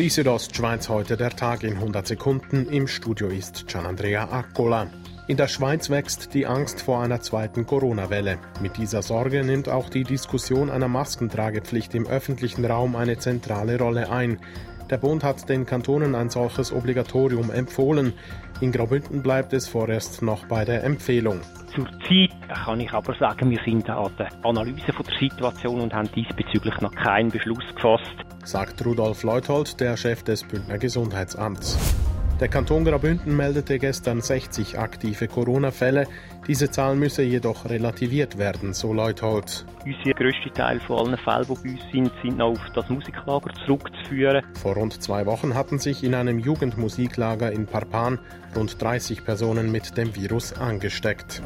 Die Südostschweiz heute der Tag in 100 Sekunden. Im Studio ist Gianandrea Accola. In der Schweiz wächst die Angst vor einer zweiten Corona-Welle. Mit dieser Sorge nimmt auch die Diskussion einer Maskentragepflicht im öffentlichen Raum eine zentrale Rolle ein. Der Bund hat den Kantonen ein solches Obligatorium empfohlen. In Graubünden bleibt es vorerst noch bei der Empfehlung. Zurzeit kann ich aber sagen, wir sind an der Analyse der Situation und haben diesbezüglich noch keinen Beschluss gefasst. Sagt Rudolf Leuthold, der Chef des Bündner Gesundheitsamts. Der Kanton Graubünden meldete gestern 60 aktive Corona-Fälle. Diese Zahl müsse jedoch relativiert werden, so Leuthold. Unser grösster Teil von allen Fällen, die bei uns sind, sind noch auf das Musiklager zurückzuführen. Vor rund zwei Wochen hatten sich in einem Jugendmusiklager in Parpan rund 30 Personen mit dem Virus angesteckt.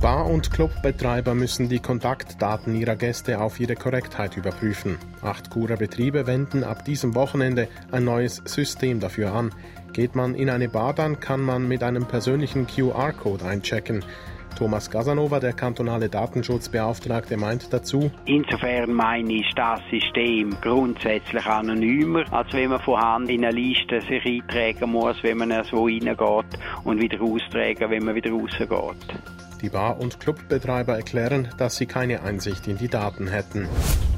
Bar- und Clubbetreiber müssen die Kontaktdaten ihrer Gäste auf ihre Korrektheit überprüfen. Acht Churer Betriebe wenden ab diesem Wochenende ein neues System dafür an. Geht man in eine Bar, dann kann man mit einem persönlichen QR-Code einchecken. Thomas Casanova, der kantonale Datenschutzbeauftragte, meint dazu, Insofern meine ich das System grundsätzlich anonymer, als wenn man von Hand in eine Liste sich eintragen muss, wenn man so reingeht und wieder austragen, wenn man wieder rausgeht. Die Bar- und Clubbetreiber erklären, dass sie keine Einsicht in die Daten hätten.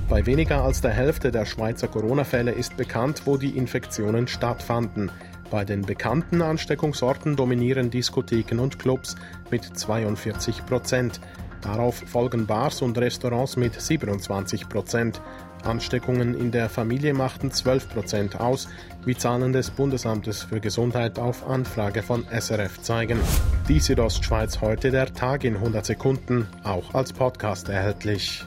Bei weniger als der Hälfte der Schweizer Corona-Fälle ist bekannt, wo die Infektionen stattfanden. Bei den bekannten Ansteckungsorten dominieren Diskotheken und Clubs mit 42 Prozent. Darauf folgen Bars und Restaurants mit 27 Prozent. Ansteckungen in der Familie machten 12 Prozent aus, wie Zahlen des Bundesamtes für Gesundheit auf Anfrage von SRF zeigen. Die Südostschweiz heute der Tag in 100 Sekunden, auch als Podcast erhältlich.